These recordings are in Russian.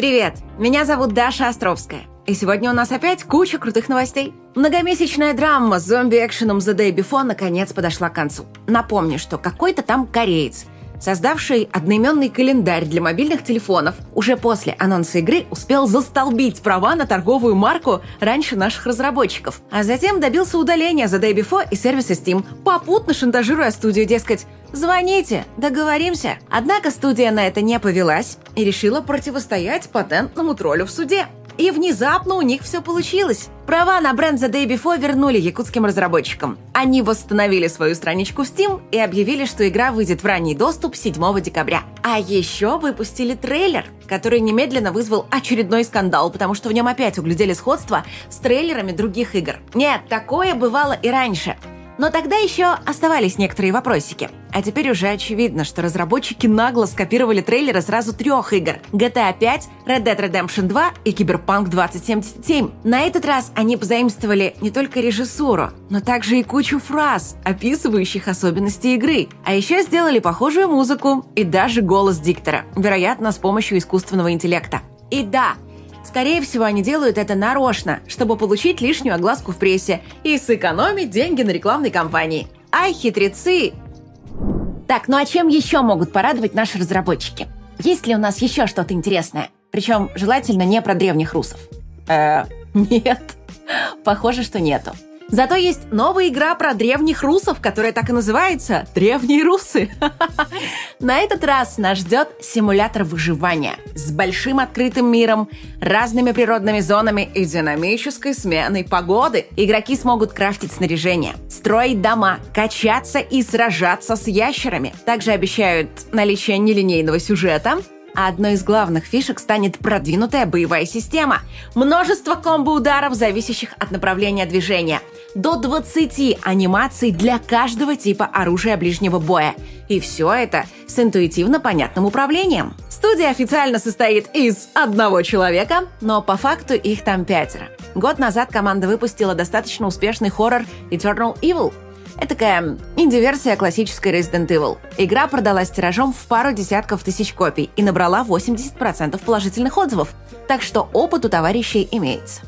Привет, меня зовут Даша Островская. И сегодня у нас опять куча крутых новостей. Многомесячная драма с зомби-экшеном The Day Before наконец подошла к концу. Напомню, что какой-то там кореец, создавший одноименный календарь для мобильных телефонов, уже после анонса игры успел застолбить права на торговую марку раньше наших разработчиков, а затем добился удаления The Day Before и сервиса Steam, попутно шантажируя студию, дескать, Звоните, договоримся. Однако студия на это не повелась и решила противостоять патентному троллю в суде. И внезапно у них все получилось. Права на бренд The Day Before вернули якутским разработчикам. Они восстановили свою страничку в Steam и объявили, что игра выйдет в ранний доступ 7 декабря. А еще выпустили трейлер, который немедленно вызвал очередной скандал, потому что в нем опять углядели сходство с трейлерами других игр. Нет, такое бывало и раньше. Но тогда еще оставались некоторые вопросики. А теперь уже очевидно, что разработчики нагло скопировали трейлеры сразу трех игр – GTA 5, Red Dead Redemption 2 и Cyberpunk 2077. На этот раз они позаимствовали не только режиссуру, но также и кучу фраз, описывающих особенности игры. А еще сделали похожую музыку и даже голос диктора, вероятно, с помощью искусственного интеллекта. И да, Скорее всего, они делают это нарочно, чтобы получить лишнюю огласку в прессе и сэкономить деньги на рекламной кампании. Ай, хитрецы! Так, ну а чем еще могут порадовать наши разработчики? Есть ли у нас еще что-то интересное? Причем желательно не про древних русов. Э, нет. Похоже, что нету. Зато есть новая игра про древних русов, которая так и называется «Древние русы». На этот раз нас ждет симулятор выживания с большим открытым миром, разными природными зонами и динамической сменой погоды. Игроки смогут крафтить снаряжение, строить дома, качаться и сражаться с ящерами. Также обещают наличие нелинейного сюжета, а одной из главных фишек станет продвинутая боевая система. Множество комбо-ударов, зависящих от направления движения. До 20 анимаций для каждого типа оружия ближнего боя. И все это с интуитивно понятным управлением. Студия официально состоит из одного человека, но по факту их там пятеро. Год назад команда выпустила достаточно успешный хоррор Eternal Evil – это такая инди-версия классической Resident Evil. Игра продалась тиражом в пару десятков тысяч копий и набрала 80% положительных отзывов, так что опыт у товарищей имеется.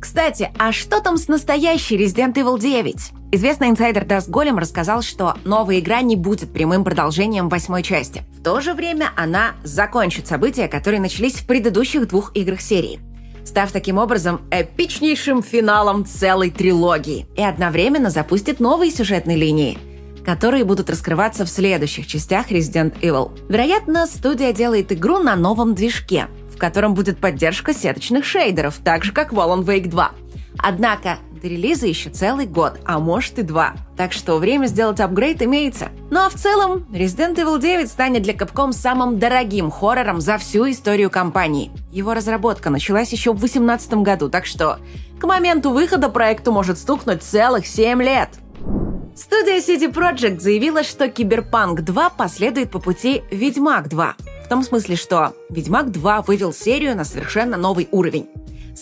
Кстати, а что там с настоящей Resident Evil 9? Известный инсайдер Dusk Golem рассказал, что новая игра не будет прямым продолжением восьмой части. В то же время она закончит события, которые начались в предыдущих двух играх серии став таким образом эпичнейшим финалом целой трилогии. И одновременно запустит новые сюжетные линии, которые будут раскрываться в следующих частях Resident Evil. Вероятно, студия делает игру на новом движке, в котором будет поддержка сеточных шейдеров, так же как в Alan Wake 2. Однако до релиза еще целый год, а может и два. Так что время сделать апгрейд имеется. Ну а в целом, Resident Evil 9 станет для Capcom самым дорогим хоррором за всю историю компании. Его разработка началась еще в 2018 году, так что к моменту выхода проекту может стукнуть целых 7 лет. Студия CD Projekt заявила, что Киберпанк 2 последует по пути Ведьмак 2. В том смысле, что Ведьмак 2 вывел серию на совершенно новый уровень.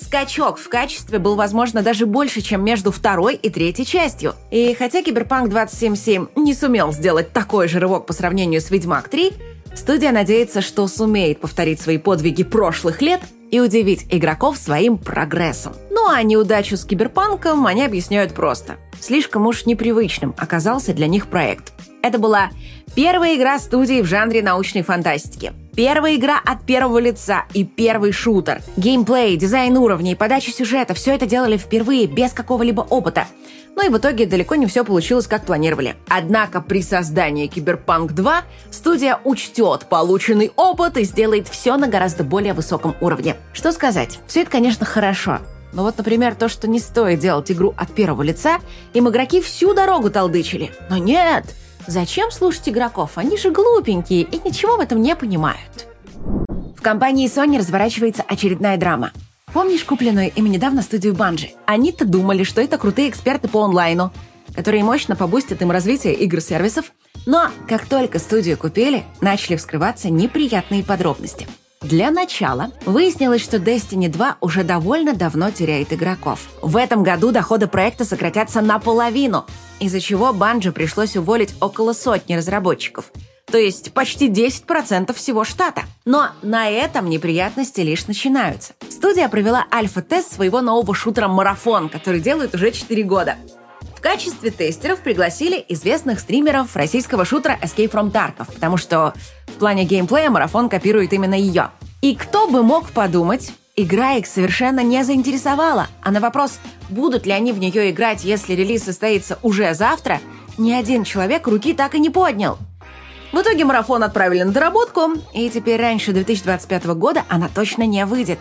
Скачок в качестве был, возможно, даже больше, чем между второй и третьей частью. И хотя Киберпанк 2077 не сумел сделать такой же рывок по сравнению с Ведьмак 3, студия надеется, что сумеет повторить свои подвиги прошлых лет и удивить игроков своим прогрессом. Ну а неудачу с Киберпанком они объясняют просто. Слишком уж непривычным оказался для них проект. Это была первая игра студии в жанре научной фантастики – Первая игра от первого лица и первый шутер. Геймплей, дизайн уровней, подача сюжета – все это делали впервые, без какого-либо опыта. Ну и в итоге далеко не все получилось, как планировали. Однако при создании Киберпанк 2 студия учтет полученный опыт и сделает все на гораздо более высоком уровне. Что сказать? Все это, конечно, хорошо. Но вот, например, то, что не стоит делать игру от первого лица, им игроки всю дорогу толдычили. Но нет! Зачем слушать игроков? Они же глупенькие и ничего в этом не понимают. В компании Sony разворачивается очередная драма. Помнишь купленную ими недавно студию Банжи? Они-то думали, что это крутые эксперты по онлайну, которые мощно побустят им развитие игр-сервисов, но как только студию купили, начали вскрываться неприятные подробности – для начала выяснилось, что Destiny 2 уже довольно давно теряет игроков. В этом году доходы проекта сократятся наполовину, из-за чего Банжи пришлось уволить около сотни разработчиков. то есть почти 10% всего штата. Но на этом неприятности лишь начинаются. Студия провела альфа-тест своего нового шутера «Марафон», который делают уже 4 года. Качестве тестеров пригласили известных стримеров российского шутера Escape from Tarkov, потому что в плане геймплея марафон копирует именно ее. И кто бы мог подумать, игра их совершенно не заинтересовала, а на вопрос, будут ли они в нее играть, если релиз состоится уже завтра, ни один человек руки так и не поднял. В итоге марафон отправили на доработку, и теперь раньше 2025 года она точно не выйдет.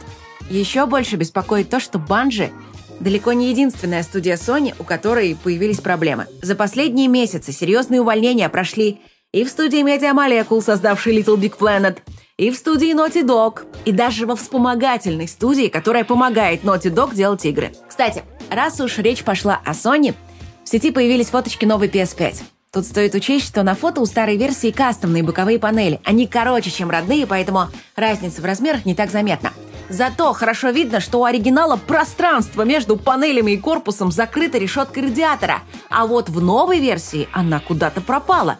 Еще больше беспокоит то, что Банжи далеко не единственная студия Sony, у которой появились проблемы. За последние месяцы серьезные увольнения прошли и в студии Media Molecule, создавшей Little Big Planet, и в студии Naughty Dog, и даже во вспомогательной студии, которая помогает Naughty Dog делать игры. Кстати, раз уж речь пошла о Sony, в сети появились фоточки новой PS5. Тут стоит учесть, что на фото у старой версии кастомные боковые панели. Они короче, чем родные, поэтому разница в размерах не так заметна. Зато хорошо видно, что у оригинала пространство между панелями и корпусом закрыто решеткой радиатора, а вот в новой версии она куда-то пропала.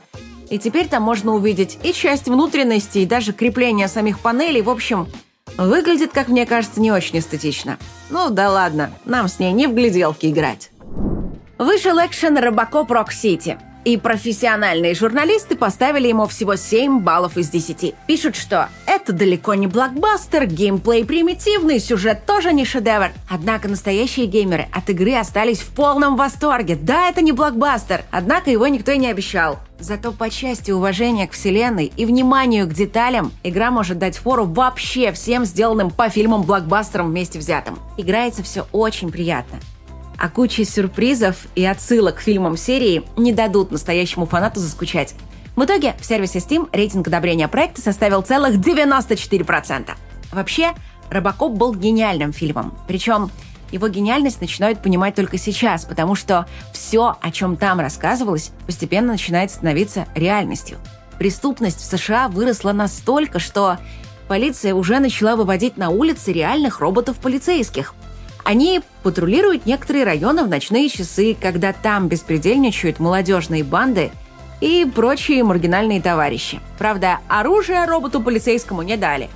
И теперь там можно увидеть и часть внутренности, и даже крепление самих панелей. В общем, выглядит, как мне кажется, не очень эстетично. Ну да ладно, нам с ней не в гляделки играть. Вышел экшен Робокоп Рок Сити. И профессиональные журналисты поставили ему всего 7 баллов из 10. Пишут, что это далеко не блокбастер, геймплей примитивный, сюжет тоже не шедевр. Однако настоящие геймеры от игры остались в полном восторге. Да, это не блокбастер, однако его никто и не обещал. Зато по части уважения к вселенной и вниманию к деталям игра может дать фору вообще всем сделанным по фильмам-блокбастерам вместе взятым. Играется все очень приятно а куча сюрпризов и отсылок к фильмам серии не дадут настоящему фанату заскучать. В итоге в сервисе Steam рейтинг одобрения проекта составил целых 94%. Вообще, «Робокоп» был гениальным фильмом. Причем его гениальность начинают понимать только сейчас, потому что все, о чем там рассказывалось, постепенно начинает становиться реальностью. Преступность в США выросла настолько, что полиция уже начала выводить на улицы реальных роботов-полицейских – они патрулируют некоторые районы в ночные часы, когда там беспредельничают молодежные банды и прочие маргинальные товарищи. Правда, оружие роботу полицейскому не дали.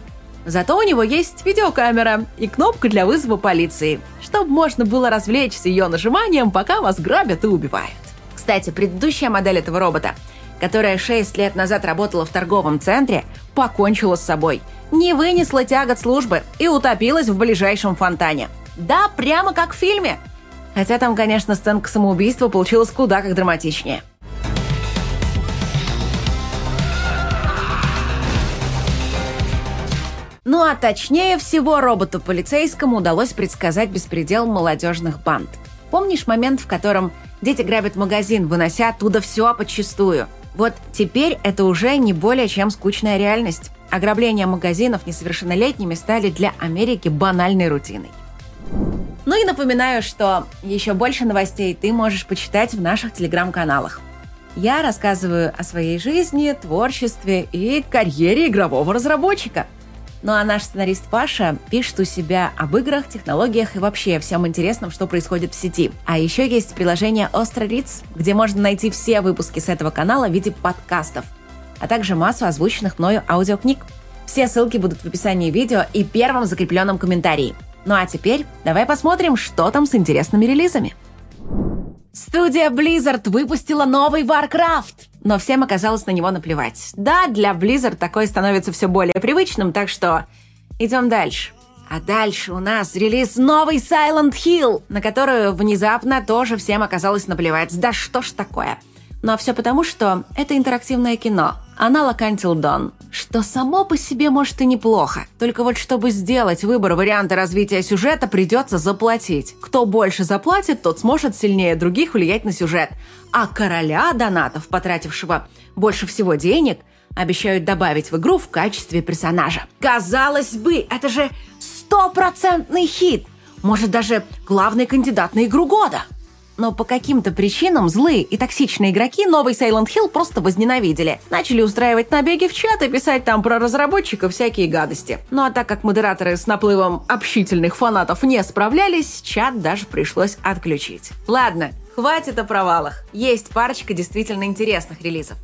Зато у него есть видеокамера и кнопка для вызова полиции, чтобы можно было развлечься ее нажиманием, пока вас грабят и убивают. Кстати, предыдущая модель этого робота, которая 6 лет назад работала в торговом центре, покончила с собой, не вынесла тягот службы и утопилась в ближайшем фонтане – да, прямо как в фильме. Хотя там, конечно, сценка самоубийства получилась куда как драматичнее. Ну а точнее всего роботу полицейскому удалось предсказать беспредел молодежных банд. Помнишь момент, в котором дети грабят магазин, вынося оттуда все подчистую? Вот теперь это уже не более чем скучная реальность. Ограбления магазинов несовершеннолетними стали для Америки банальной рутиной. Ну и напоминаю, что еще больше новостей ты можешь почитать в наших телеграм-каналах. Я рассказываю о своей жизни, творчестве и карьере игрового разработчика. Ну а наш сценарист Паша пишет у себя об играх, технологиях и вообще всем интересном, что происходит в сети. А еще есть приложение Острориц, где можно найти все выпуски с этого канала в виде подкастов, а также массу озвученных мною аудиокниг. Все ссылки будут в описании видео и первом закрепленном комментарии – ну а теперь давай посмотрим, что там с интересными релизами. Студия Blizzard выпустила новый Warcraft, но всем оказалось на него наплевать. Да, для Blizzard такое становится все более привычным, так что идем дальше. А дальше у нас релиз новый Silent Hill, на которую внезапно тоже всем оказалось наплевать. Да что ж такое? Но все потому, что это интерактивное кино, аналог Until Dawn, что само по себе может и неплохо. Только вот чтобы сделать выбор варианта развития сюжета, придется заплатить. Кто больше заплатит, тот сможет сильнее других влиять на сюжет. А короля донатов, потратившего больше всего денег, обещают добавить в игру в качестве персонажа. Казалось бы, это же стопроцентный хит! Может, даже главный кандидат на игру года – но по каким-то причинам злые и токсичные игроки новый Silent Hill просто возненавидели. Начали устраивать набеги в чат и писать там про разработчиков всякие гадости. Ну а так как модераторы с наплывом общительных фанатов не справлялись, чат даже пришлось отключить. Ладно, хватит о провалах. Есть парочка действительно интересных релизов.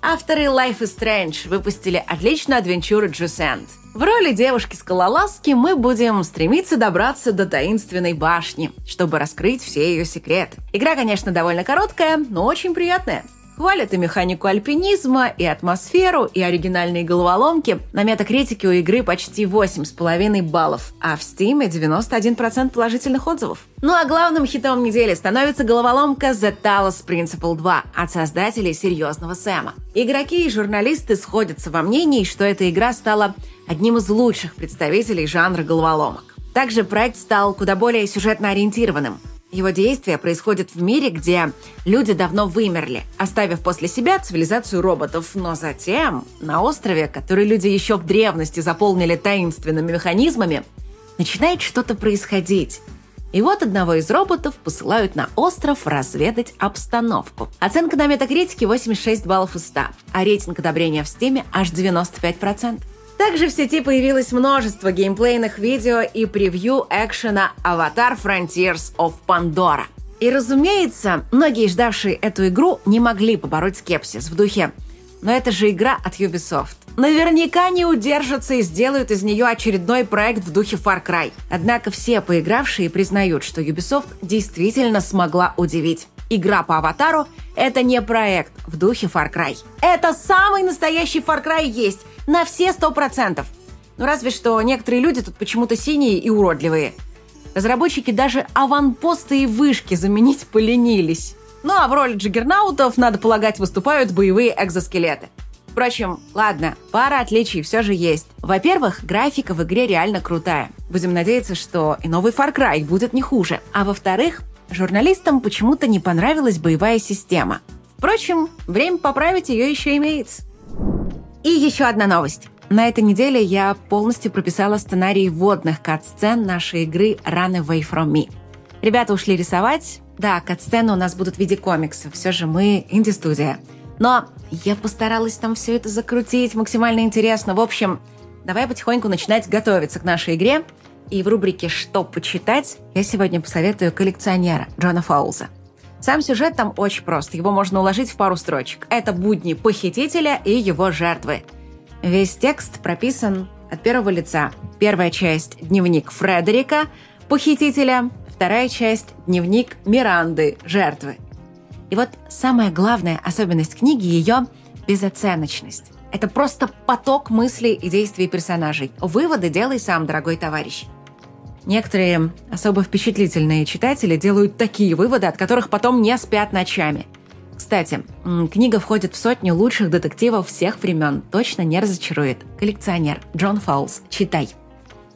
Авторы Life is Strange выпустили отличную адвенчуру Джусент. В роли девушки-скалолазки мы будем стремиться добраться до таинственной башни, чтобы раскрыть все ее секреты. Игра, конечно, довольно короткая, но очень приятная. Хвалят и механику альпинизма, и атмосферу, и оригинальные головоломки. На метакритике у игры почти 8,5 баллов, а в Steam 91% положительных отзывов. Ну а главным хитом недели становится головоломка The Talos Principle 2 от создателей «Серьезного Сэма». Игроки и журналисты сходятся во мнении, что эта игра стала одним из лучших представителей жанра головоломок. Также проект стал куда более сюжетно ориентированным. Его действия происходят в мире, где люди давно вымерли, оставив после себя цивилизацию роботов. Но затем на острове, который люди еще в древности заполнили таинственными механизмами, начинает что-то происходить. И вот одного из роботов посылают на остров разведать обстановку. Оценка на метакритике 86 баллов из 100, а рейтинг одобрения в стиме аж 95%. Также в сети появилось множество геймплейных видео и превью экшена «Аватар Frontiers of Pandora». И, разумеется, многие, ждавшие эту игру, не могли побороть скепсис в духе «Но это же игра от Ubisoft». Наверняка не удержатся и сделают из нее очередной проект в духе Far Cry. Однако все поигравшие признают, что Ubisoft действительно смогла удивить. Игра по Аватару — это не проект в духе Far Cry. Это самый настоящий Far Cry есть — на все сто процентов. Ну разве что некоторые люди тут почему-то синие и уродливые. Разработчики даже аванпосты и вышки заменить поленились. Ну а в роли джиггернаутов, надо полагать, выступают боевые экзоскелеты. Впрочем, ладно, пара отличий все же есть. Во-первых, графика в игре реально крутая. Будем надеяться, что и новый Far Cry будет не хуже. А во-вторых, журналистам почему-то не понравилась боевая система. Впрочем, время поправить ее еще имеется. И еще одна новость. На этой неделе я полностью прописала сценарий водных кат-сцен нашей игры Run Away From Me. Ребята ушли рисовать. Да, кат-сцены у нас будут в виде комиксов. Все же мы инди-студия. Но я постаралась там все это закрутить максимально интересно. В общем, давай потихоньку начинать готовиться к нашей игре. И в рубрике «Что почитать» я сегодня посоветую коллекционера Джона Фаулза. Сам сюжет там очень прост, его можно уложить в пару строчек. Это будни похитителя и его жертвы. Весь текст прописан от первого лица. Первая часть – дневник Фредерика, похитителя, вторая часть – дневник Миранды, жертвы. И вот самая главная особенность книги – ее безоценочность. Это просто поток мыслей и действий персонажей. Выводы делай сам, дорогой товарищ. Некоторые особо впечатлительные читатели делают такие выводы, от которых потом не спят ночами. Кстати, книга входит в сотню лучших детективов всех времен. Точно не разочарует. Коллекционер Джон Фаулс. Читай.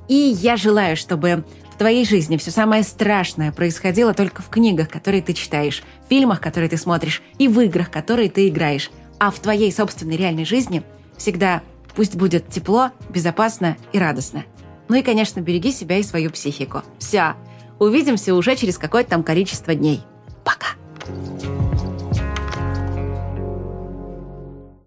И я желаю, чтобы в твоей жизни все самое страшное происходило только в книгах, которые ты читаешь, в фильмах, которые ты смотришь, и в играх, которые ты играешь. А в твоей собственной реальной жизни всегда пусть будет тепло, безопасно и радостно. Ну и, конечно, береги себя и свою психику. Все. Увидимся уже через какое-то там количество дней.